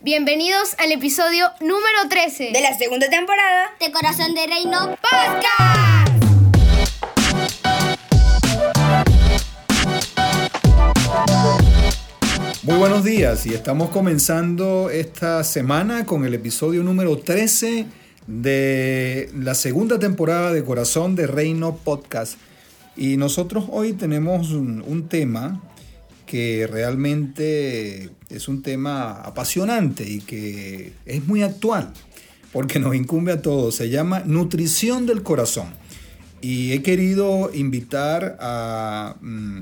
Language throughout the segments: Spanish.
Bienvenidos al episodio número 13 de la segunda temporada de Corazón de Reino Podcast. Muy buenos días y estamos comenzando esta semana con el episodio número 13 de la segunda temporada de Corazón de Reino Podcast. Y nosotros hoy tenemos un, un tema que realmente es un tema apasionante y que es muy actual porque nos incumbe a todos. Se llama Nutrición del Corazón. Y he querido invitar a... mm,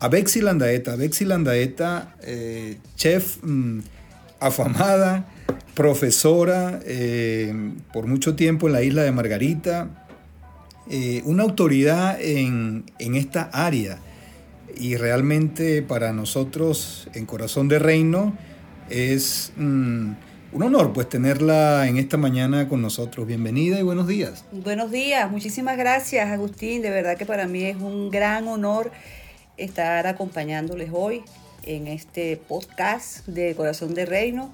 a Bexy Landaeta. Landaeta, eh, chef mm, afamada, profesora eh, por mucho tiempo en la isla de Margarita, eh, una autoridad en, en esta área. Y realmente para nosotros en Corazón de Reino es mm, un honor pues tenerla en esta mañana con nosotros. Bienvenida y buenos días. Buenos días, muchísimas gracias Agustín, de verdad que para mí es un gran honor estar acompañándoles hoy en este podcast de Corazón de Reino.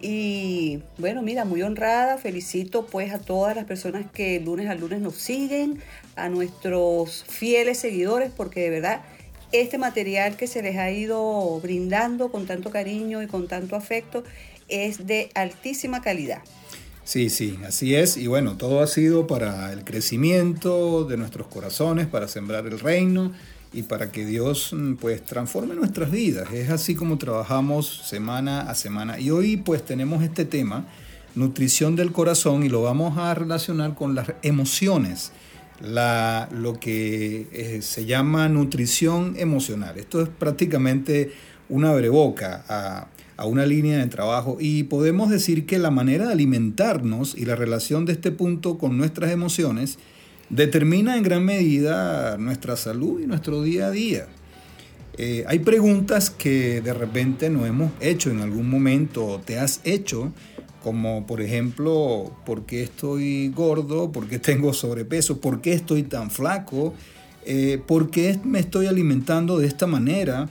Y bueno, mira, muy honrada, felicito pues a todas las personas que lunes a lunes nos siguen, a nuestros fieles seguidores, porque de verdad este material que se les ha ido brindando con tanto cariño y con tanto afecto es de altísima calidad. Sí, sí, así es. Y bueno, todo ha sido para el crecimiento de nuestros corazones, para sembrar el reino y para que Dios mm, pues transforme nuestras vidas. Es así como trabajamos semana a semana. Y hoy pues tenemos este tema, nutrición del corazón, y lo vamos a relacionar con las emociones. La, lo que eh, se llama nutrición emocional. Esto es prácticamente una breboca a, una línea de trabajo y podemos decir que la manera de alimentarnos y la relación de este punto con nuestras emociones determina en gran medida nuestra salud y nuestro día a día. Eh, hay preguntas que de repente no hemos hecho en algún momento o te has hecho, como por ejemplo, ¿por qué estoy gordo? ¿Por qué tengo sobrepeso? ¿Por qué estoy tan flaco? Eh, ¿Por qué me estoy alimentando de esta manera?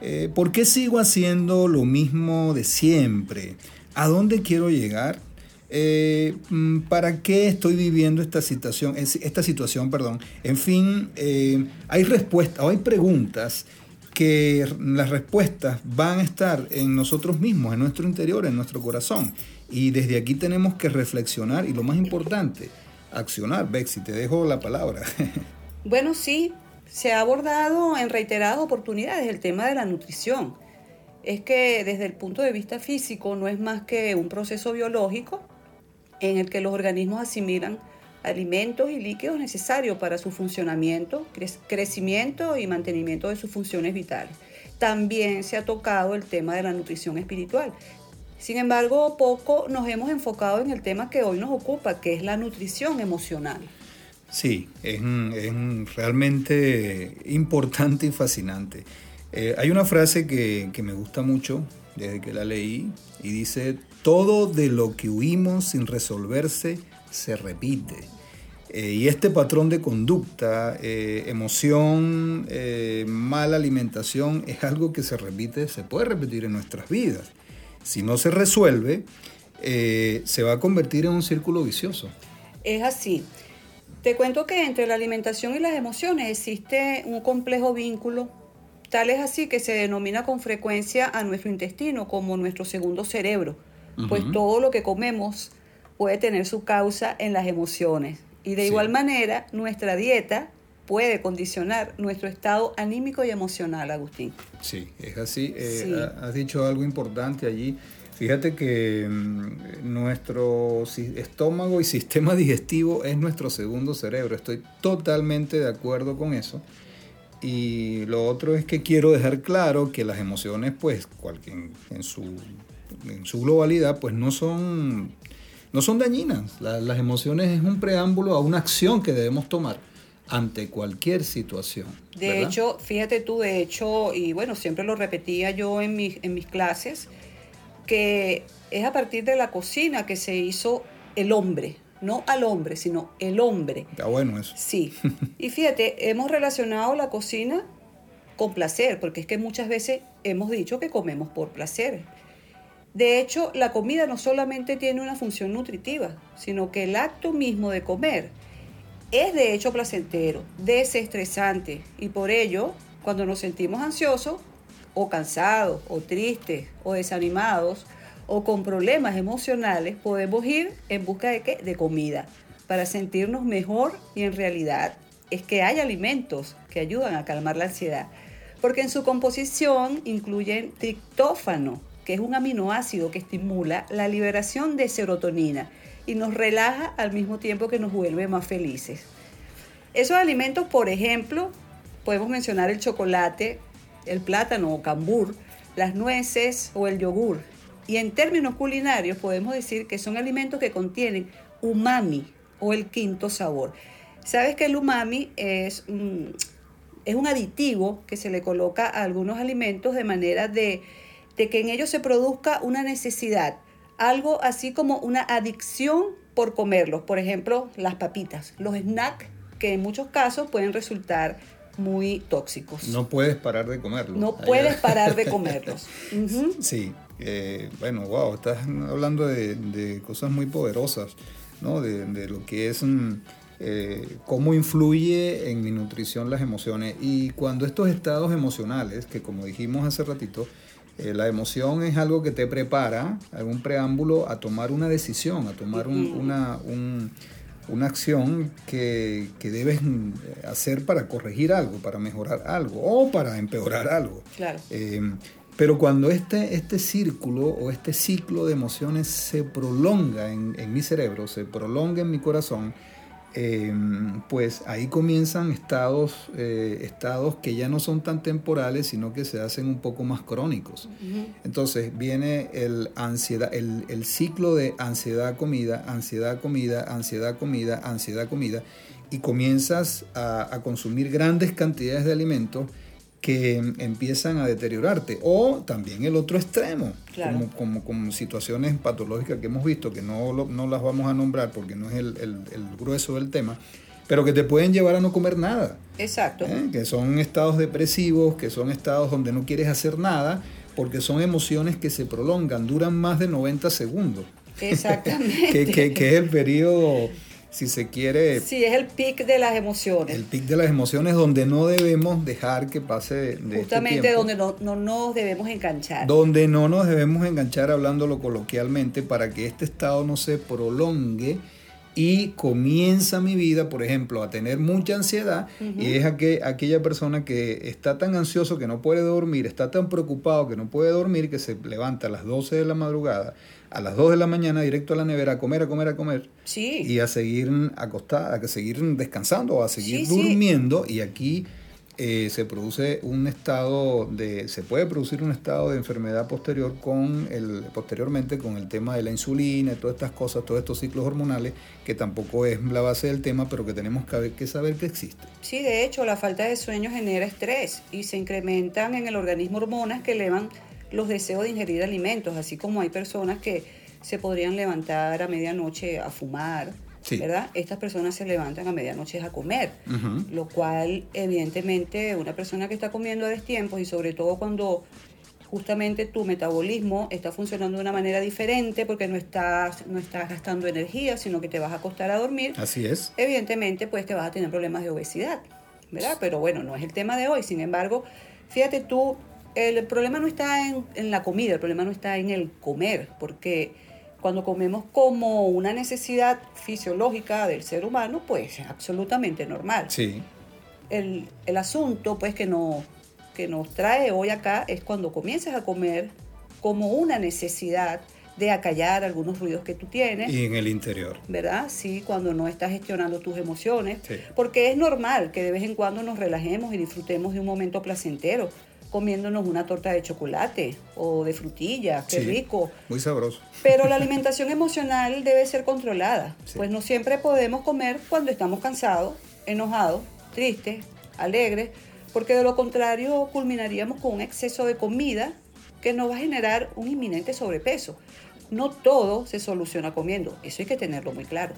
Eh, ¿Por qué sigo haciendo lo mismo de siempre? ¿A dónde quiero llegar? Eh, mm, ¿Para qué estoy viviendo esta situación? Esta situación perdón? En fin, eh, hay respuestas hay preguntas que las respuestas van a estar en nosotros mismos, en nuestro interior, en nuestro corazón. Y desde aquí tenemos que reflexionar y lo más importante, accionar. Bexy, te dejo la palabra. Bueno, sí, se ha abordado en reiteradas oportunidades el tema de la nutrición. Es que desde el punto de vista físico no es más que un proceso biológico en el que los organismos asimilan alimentos y líquidos necesarios para su funcionamiento, cre crecimiento y mantenimiento de sus funciones vitales. También se ha tocado el tema de la nutrición espiritual. Sin embargo, poco nos hemos enfocado en el tema que hoy nos ocupa, que es la nutrición emocional. Sí, es, realmente importante y fascinante. Eh, hay una frase que, me gusta mucho desde que la leí y dice, todo de lo que huimos sin resolverse se repite. Eh, y este patrón de conducta, eh, emoción, mala alimentación, es algo que se repite, se puede repetir en nuestras vidas. Si no se resuelve, se va a convertir en un círculo vicioso. Es así. Te cuento que entre la alimentación y las emociones existe un complejo vínculo, tal es así que se denomina con frecuencia a nuestro intestino como nuestro segundo cerebro pues todo lo que comemos puede tener su causa en las emociones. Y de sí. igual manera, nuestra dieta puede condicionar nuestro estado anímico y emocional, Agustín. Sí, es así. Eh, sí. Has dicho algo importante allí. Fíjate que mmm, nuestro estómago y sistema digestivo es nuestro segundo cerebro. Estoy totalmente de acuerdo con eso. Y lo otro es que quiero dejar claro que las emociones, pues, cualquier, en su en su globalidad, pues no son, no son dañinas. La, las emociones es un preámbulo a una acción que debemos tomar ante cualquier situación. De ¿verdad? hecho, fíjate tú, de hecho, y bueno, siempre lo repetía yo en mis, en mis clases, que es a partir de la cocina que se hizo el hombre, no al hombre, sino el hombre. Está bueno eso. Sí. Y fíjate, hemos relacionado la cocina con placer, porque es que muchas veces hemos dicho que comemos por placer. De hecho, la comida no solamente tiene una función nutritiva, sino que el acto mismo de comer es de hecho placentero, desestresante y por ello, cuando nos sentimos ansiosos o cansados o tristes o desanimados o con problemas emocionales, podemos ir en busca de qué? De comida, para sentirnos mejor y en realidad es que hay alimentos que ayudan a calmar la ansiedad, porque en su composición incluyen triptófano, que es un aminoácido que estimula la liberación de serotonina y nos relaja al mismo tiempo que nos vuelve más felices. Esos alimentos, por ejemplo, podemos mencionar el chocolate, el plátano o cambur, las nueces o el yogur. Y en términos culinarios podemos decir que son alimentos que contienen umami o el quinto sabor. Sabes que el umami es es un aditivo que se le coloca a algunos alimentos de manera de, de que en ellos se produzca una necesidad, algo así como una adicción por comerlos. Por ejemplo, las papitas, los snacks que en muchos casos pueden resultar muy tóxicos. No puedes parar de comerlos. No puedes parar de comerlos. Sí, eh, bueno, wow, estás hablando de, cosas muy poderosas, ¿no? De, lo que es mm, eh, cómo influye en mi nutrición las emociones. Y cuando estos estados emocionales, que como dijimos hace ratito, eh, la emoción es algo que te prepara, algún preámbulo a tomar una decisión, a tomar una, una acción que, debes hacer para corregir algo, para mejorar algo o para empeorar algo. Claro. Eh, pero cuando este, este círculo o este ciclo de emociones se prolonga en, en mi cerebro, se prolonga en mi corazón, Em, pues ahí comienzan estados, eh, estados que ya no son tan temporales, sino que se hacen un poco más crónicos. Entonces viene el, ansiedad, el, ciclo de ansiedad-comida, ansiedad-comida, ansiedad-comida, ansiedad-comida, y comienzas a, a consumir grandes cantidades de alimentos que empiezan a deteriorarte. O también el otro extremo, como, como, situaciones patológicas que hemos visto, que no, no las vamos a nombrar porque no es el, grueso del tema, pero que te pueden llevar a no comer nada. Exacto. ¿Eh? Que son estados depresivos, que son estados donde no quieres hacer nada, porque son emociones que se prolongan, duran más de 90 segundos. Exactamente. que, que es el periodo si se quiere... Sí, es el pic de las emociones. El pic de las emociones donde no debemos dejar que pase de este Justamente donde no, no, nos debemos enganchar. Donde no nos debemos enganchar hablándolo coloquialmente para que este estado no se prolongue y comienza mi vida, por ejemplo, a tener mucha ansiedad y es aquella persona que está tan ansioso que no puede dormir, está tan preocupado que no puede dormir, que se levanta a las 12 de la madrugada, a las 2 de la mañana directo a la nevera a comer, a comer, a comer. Sí. Y a seguir acostada, a seguir descansando a seguir durmiendo. Y aquí eh, se produce un estado de, se puede producir un estado de enfermedad posterior con el, posteriormente con el tema de la insulina, todas estas cosas, todos estos ciclos hormonales, que tampoco es la base del tema, pero que tenemos que, que saber que existe. Sí, de hecho, la falta de sueño genera estrés y se incrementan en el organismo hormonas que elevan los deseos de ingerir alimentos, así como hay personas que se podrían levantar a medianoche a fumar, ¿verdad? Estas personas se levantan a medianoche a comer, lo cual evidentemente una persona que está comiendo a destiempo y sobre todo cuando justamente tu metabolismo está funcionando de una manera diferente porque no estás, no estás gastando energía, sino que te vas a acostar a dormir. Así es. Evidentemente, pues que vas a tener problemas de obesidad, ¿verdad? Pero bueno, no es el tema de hoy. Sin embargo, fíjate tú, el problema no está en, la comida, el problema no está en el comer, porque cuando comemos como una necesidad fisiológica del ser humano, pues es absolutamente normal. Sí. El, asunto, pues, que, no, que nos trae hoy acá es cuando comienzas a comer como una necesidad de acallar algunos ruidos que tú tienes. Y en el interior. ¿Verdad? Sí, cuando no estás gestionando tus emociones. Porque es normal que de vez en cuando nos relajemos y disfrutemos de un momento placentero comiéndonos una torta de chocolate o de frutilla, qué rico. Muy sabroso. Pero la alimentación emocional debe ser controlada, pues no siempre podemos comer cuando estamos cansados, enojados, tristes, alegres, porque de lo contrario culminaríamos con un exceso de comida que nos va a generar un inminente sobrepeso. No todo se soluciona comiendo, eso hay que tenerlo muy claro.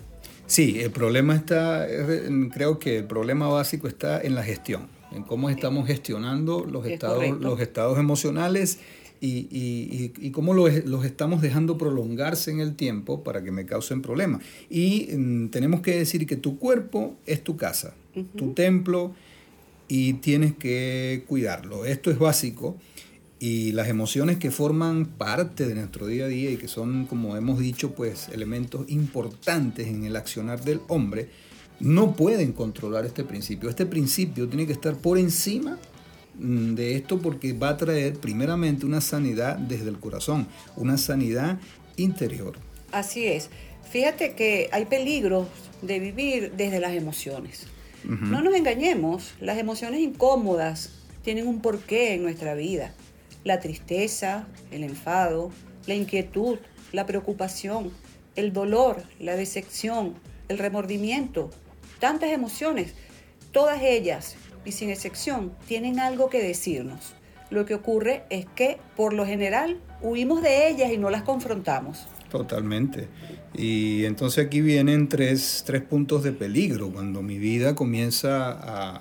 Sí, el problema está, creo que el problema básico está en la gestión en cómo estamos gestionando los estados, los estados emocionales y, y, y cómo los, los, estamos dejando prolongarse en el tiempo para que me causen problemas. Y mm, tenemos que decir que tu cuerpo es tu casa, tu templo, y tienes que cuidarlo. Esto es básico y las emociones que forman parte de nuestro día a día y que son, como hemos dicho, pues elementos importantes en el accionar del hombre, no pueden controlar este principio. Este principio tiene que estar por encima mm, de esto porque va a traer primeramente una sanidad desde el corazón, una sanidad interior. Así es. Fíjate que hay peligros de vivir desde las emociones. No nos engañemos, las emociones incómodas tienen un porqué en nuestra vida. La tristeza, el enfado, la inquietud, la preocupación, el dolor, la decepción, el remordimiento, tantas emociones, todas ellas, y sin excepción, tienen algo que decirnos. Lo que ocurre es que, por lo general, huimos de ellas y no las confrontamos. Totalmente. Y entonces aquí vienen tres, tres puntos de peligro cuando mi vida comienza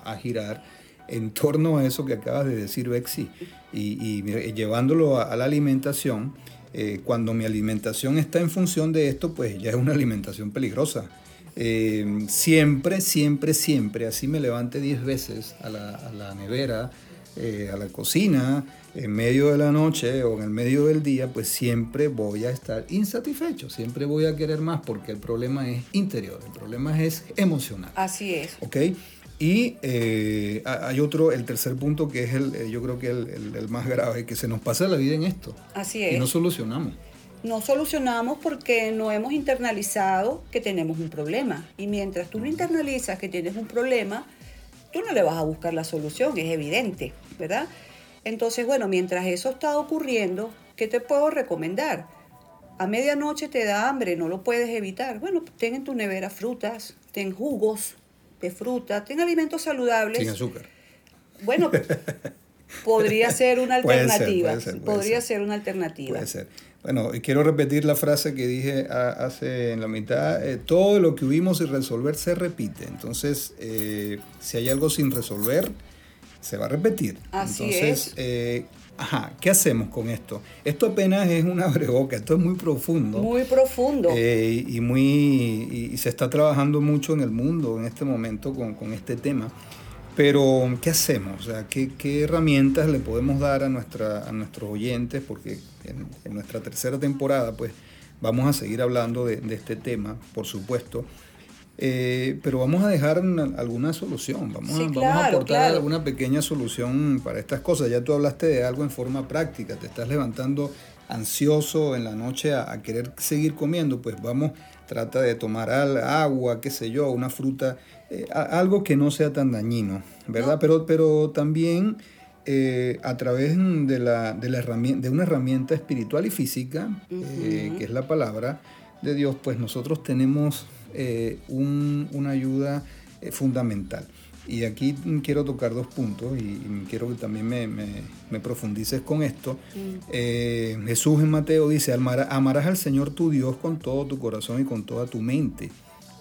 a, girar en torno a eso que acabas de decir, Bexi, y, llevándolo a, la alimentación. Eh, cuando mi alimentación está en función de esto, pues ya es una alimentación peligrosa. Eh, siempre, siempre, siempre, así me levante 10 veces a la, a la nevera, eh, a la cocina, en medio de la noche o en el medio del día, pues siempre voy a estar insatisfecho, siempre voy a querer más porque el problema es interior, el problema es emocional. Así es. ¿Ok? Y eh, hay otro, el tercer punto que es el, yo creo que el, el, más grave, que se nos pasa la vida en esto. Así es. Y no solucionamos. No solucionamos porque no hemos internalizado que tenemos un problema. Y mientras tú no internalizas que tienes un problema, tú no le vas a buscar la solución, es evidente, ¿verdad? Entonces, bueno, mientras eso está ocurriendo, ¿qué te puedo recomendar? A medianoche te da hambre, no lo puedes evitar. Bueno, ten en tu nevera frutas, ten jugos de fruta, ten alimentos saludables. Sin azúcar. Bueno, podría ser una alternativa. podría ser. una alternativa. Puede ser. Bueno, y quiero repetir la frase que dije hace en la mitad, eh, todo lo que hubimos sin resolver se repite. Entonces, eh, si hay algo sin resolver, se va a repetir. Así Entonces, es. Eh, ajá, ¿qué hacemos con esto? Esto apenas es una breboca, esto es muy profundo. Muy profundo. y, muy, y, se está trabajando mucho en el mundo en este momento con, con este tema. Pero, ¿qué hacemos? O sea, ¿qué, ¿qué, herramientas le podemos dar a, nuestra, a nuestros oyentes? Porque en, nuestra tercera temporada, pues, vamos a seguir hablando de, de este tema, por supuesto. Eh, pero vamos a dejar alguna solución, vamos, a, vamos a aportar alguna pequeña solución para estas cosas. Ya tú hablaste de algo en forma práctica, te estás levantando ansioso en la noche a, a querer seguir comiendo, pues vamos, trata de tomar agua, qué sé yo, una fruta eh, algo que no sea tan dañino, ¿verdad? Pero, pero también eh, a través de, la, de, la herramienta, de una herramienta espiritual y física, eh, que es la palabra de Dios, pues nosotros tenemos una ayuda fundamental. Y aquí quiero tocar dos puntos y, quiero que también me, me, profundices con esto. Mm. Jesús en Mateo dice, amarás al Señor tu Dios con todo tu corazón y con toda tu mente.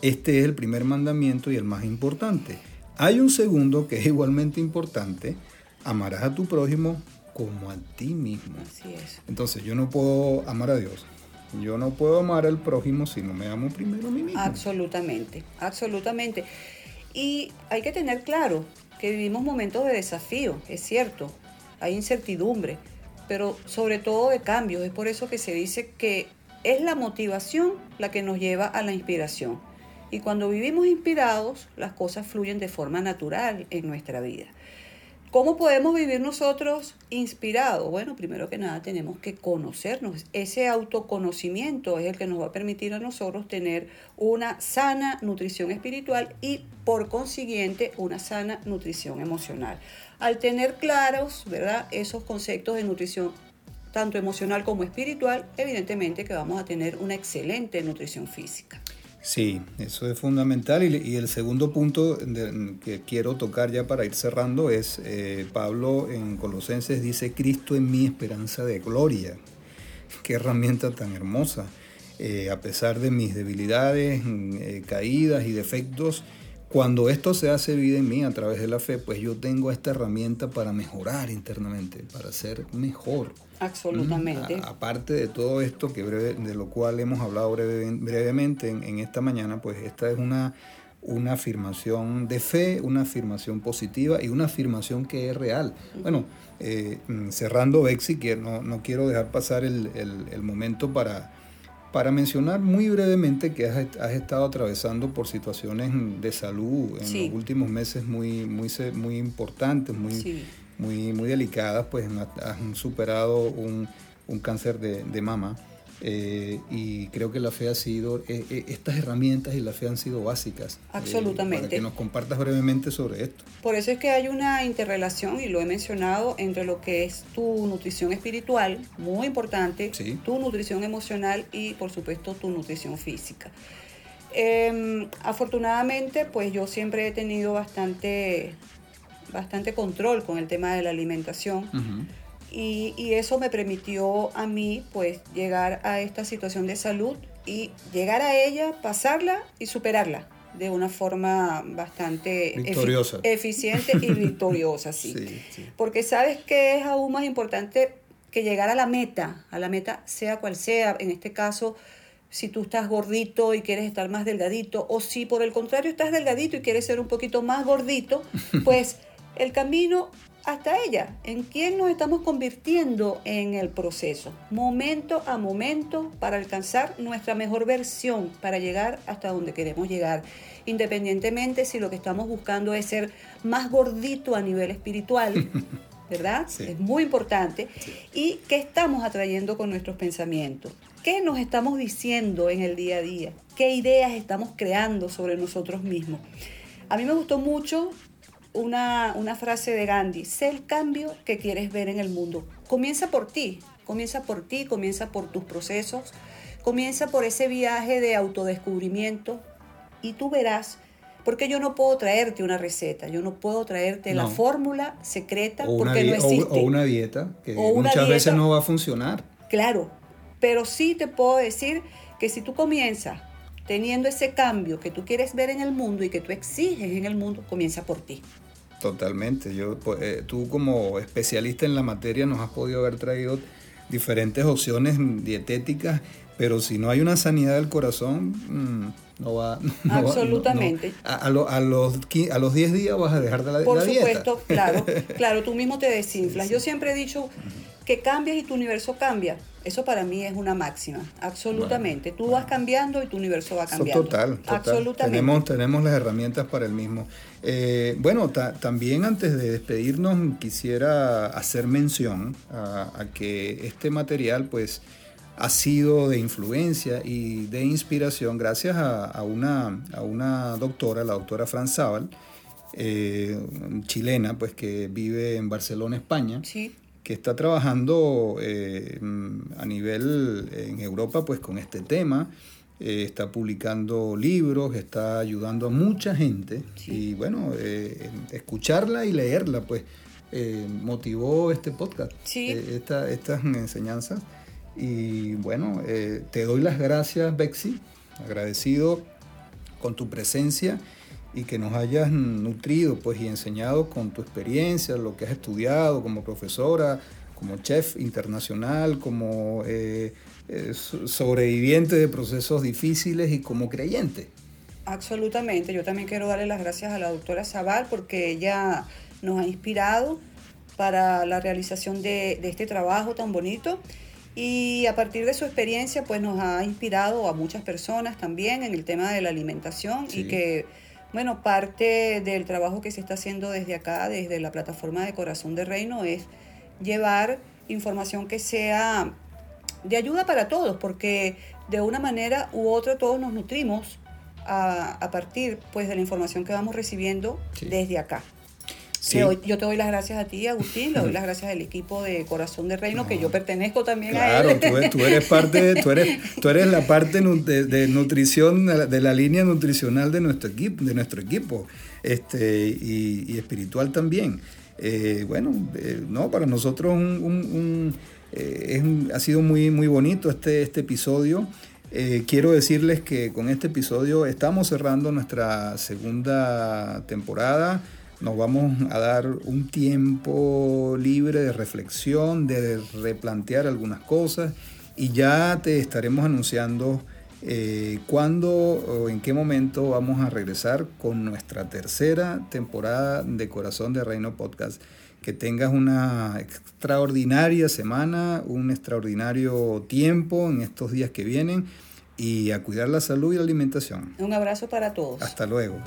Este es el primer mandamiento y el más importante. Hay un segundo que es igualmente importante. Amarás a tu prójimo como a ti mismo. Así es. Entonces yo no puedo amar a Dios. Yo no puedo amar al prójimo si no me amo primero a mí mismo. Absolutamente, absolutamente. Y hay que tener claro que vivimos momentos de desafío, es cierto. Hay incertidumbre, pero sobre todo de cambios. Es por eso que se dice que es la motivación la que nos lleva a la inspiración. Y cuando vivimos inspirados, las cosas fluyen de forma natural en nuestra vida. ¿Cómo podemos vivir nosotros inspirados? Bueno, primero que nada tenemos que conocernos. Ese autoconocimiento es el que nos va a permitir a nosotros tener una sana nutrición espiritual y por consiguiente una sana nutrición emocional. Al tener claros, ¿verdad? Esos conceptos de nutrición tanto emocional como espiritual, evidentemente que vamos a tener una excelente nutrición física. Sí, eso es fundamental. Y, el segundo punto que quiero tocar ya para ir cerrando es, eh, Pablo en Colosenses dice, Cristo en mi esperanza de gloria. Qué herramienta tan hermosa. Eh, a pesar de mis debilidades, mm, eh, caídas y defectos, Cuando esto se hace vida en mí a través de la fe, pues yo tengo esta herramienta para mejorar internamente, para ser mejor. Absolutamente. Mm, aparte de todo esto que breve, de lo cual hemos hablado brevemente en, esta mañana, pues esta es una, una afirmación de fe, una afirmación positiva y una afirmación que es real. Bueno, eh, mm, cerrando Bexi, que no, no, quiero dejar pasar el, el, momento para, para mencionar muy brevemente que has, has, estado atravesando por situaciones de salud en los últimos meses muy, muy, muy importantes, muy muy, muy delicadas, pues han superado un, un cáncer de, de mama. Eh, y creo que la fe ha sido, eh, eh, estas herramientas y la fe han sido básicas. Absolutamente. para que nos compartas brevemente sobre esto. Por eso es que hay una interrelación, y lo he mencionado, entre lo que es tu nutrición espiritual, muy importante, tu nutrición emocional y por supuesto tu nutrición física. Em, afortunadamente, pues yo siempre he tenido bastante bastante control con el tema de la alimentación. Y, y, eso me permitió a mí pues llegar a esta situación de salud y llegar a ella, pasarla y superarla de una forma bastante eficiente y victoriosa, sí. Porque sabes que es aún más importante que llegar a la meta, a la meta sea cual sea, en este caso, si tú estás gordito y quieres estar más delgadito, o si por el contrario estás delgadito y quieres ser un poquito más gordito, pues el camino hasta ella, en quién nos estamos convirtiendo en el proceso, momento a momento para alcanzar nuestra mejor versión, para llegar hasta donde queremos llegar, independientemente si lo que estamos buscando es ser más gordito a nivel espiritual, ¿verdad? Es muy importante. ¿Y qué estamos atrayendo con nuestros pensamientos? ¿Qué nos estamos diciendo en el día a día? ¿Qué ideas estamos creando sobre nosotros mismos? A mí me gustó mucho una, frase de Gandhi, sé el cambio que quieres ver en el mundo. Comienza por ti, comienza por ti, comienza por tus procesos, comienza por ese viaje de autodescubrimiento y tú verás, porque yo no puedo traerte una receta, yo no puedo traerte la fórmula secreta porque no existe. O, una dieta que muchas veces no va a funcionar. Claro, pero sí te puedo decir que si tú comienzas teniendo ese cambio que tú quieres ver en el mundo y que tú exiges en el mundo, comienza por ti. Totalmente. Yo, pues, eh, tú como especialista en la materia nos has podido haber traído diferentes opciones dietéticas, pero si no hay una sanidad del corazón, mm, no va. Absolutamente. a, los, a los 10 días vas a dejar de la, Por dieta. Por supuesto, claro, claro, tú mismo te desinflas. Yo siempre he dicho que cambias y tu universo cambia. Eso para mí es una máxima, absolutamente. Tú vas cambiando y tu universo va cambiando. total, total. Absolutamente. Tenemos, tenemos las herramientas para el mismo. Eh, bueno, también antes de despedirnos quisiera hacer mención a, que este material pues ha sido de influencia y de inspiración gracias a, una, a una doctora, la doctora Franz Zabal, eh, chilena, pues que vive en Barcelona, España. Sí que está trabajando eh, a nivel en Europa pues con este tema, eh, está publicando libros, está ayudando a mucha gente. Y bueno, eh, escucharla y leerla pues motivó este podcast, estas enseñanzas. Y bueno, te doy las gracias Bexi, agradecido con tu presencia y que nos hayas nutrido pues y enseñado con tu experiencia, lo que has estudiado como profesora, como chef internacional, como eh, eh, sobreviviente de procesos difíciles y como creyente. Absolutamente, yo también quiero darle las gracias a la doctora Zaval porque ella nos ha inspirado para la realización de, este trabajo tan bonito. Y a partir de su experiencia pues nos ha inspirado a muchas personas también en el tema de la alimentación y que bueno, parte del trabajo que se está haciendo desde acá, desde la plataforma de Corazón de Reino, es llevar información que sea de ayuda para todos, porque de una manera u otra todos nos nutrimos a, partir pues, de la información que vamos recibiendo desde acá. Yo, te doy las gracias a ti, Agustín, le doy las gracias al equipo de Corazón de Reino, que yo pertenezco también a él. Claro, tú, eres parte, tú eres, tú eres la parte de, nutrición, de la línea nutricional de nuestro equipo, de nuestro equipo este, y, espiritual también. Eh, bueno, eh, no, para nosotros un, un, eh, ha sido muy, muy bonito este, este episodio. Eh, quiero decirles que con este episodio estamos cerrando nuestra segunda temporada. Nos vamos a dar un tiempo libre de reflexión, de replantear algunas cosas y ya te estaremos anunciando eh, cuándo o en qué momento vamos a regresar con nuestra tercera temporada de Corazón de Reino Podcast. Que tengas una extraordinaria semana, un extraordinario tiempo en estos días que vienen y a cuidar la salud y la alimentación. Un abrazo para todos. Hasta luego.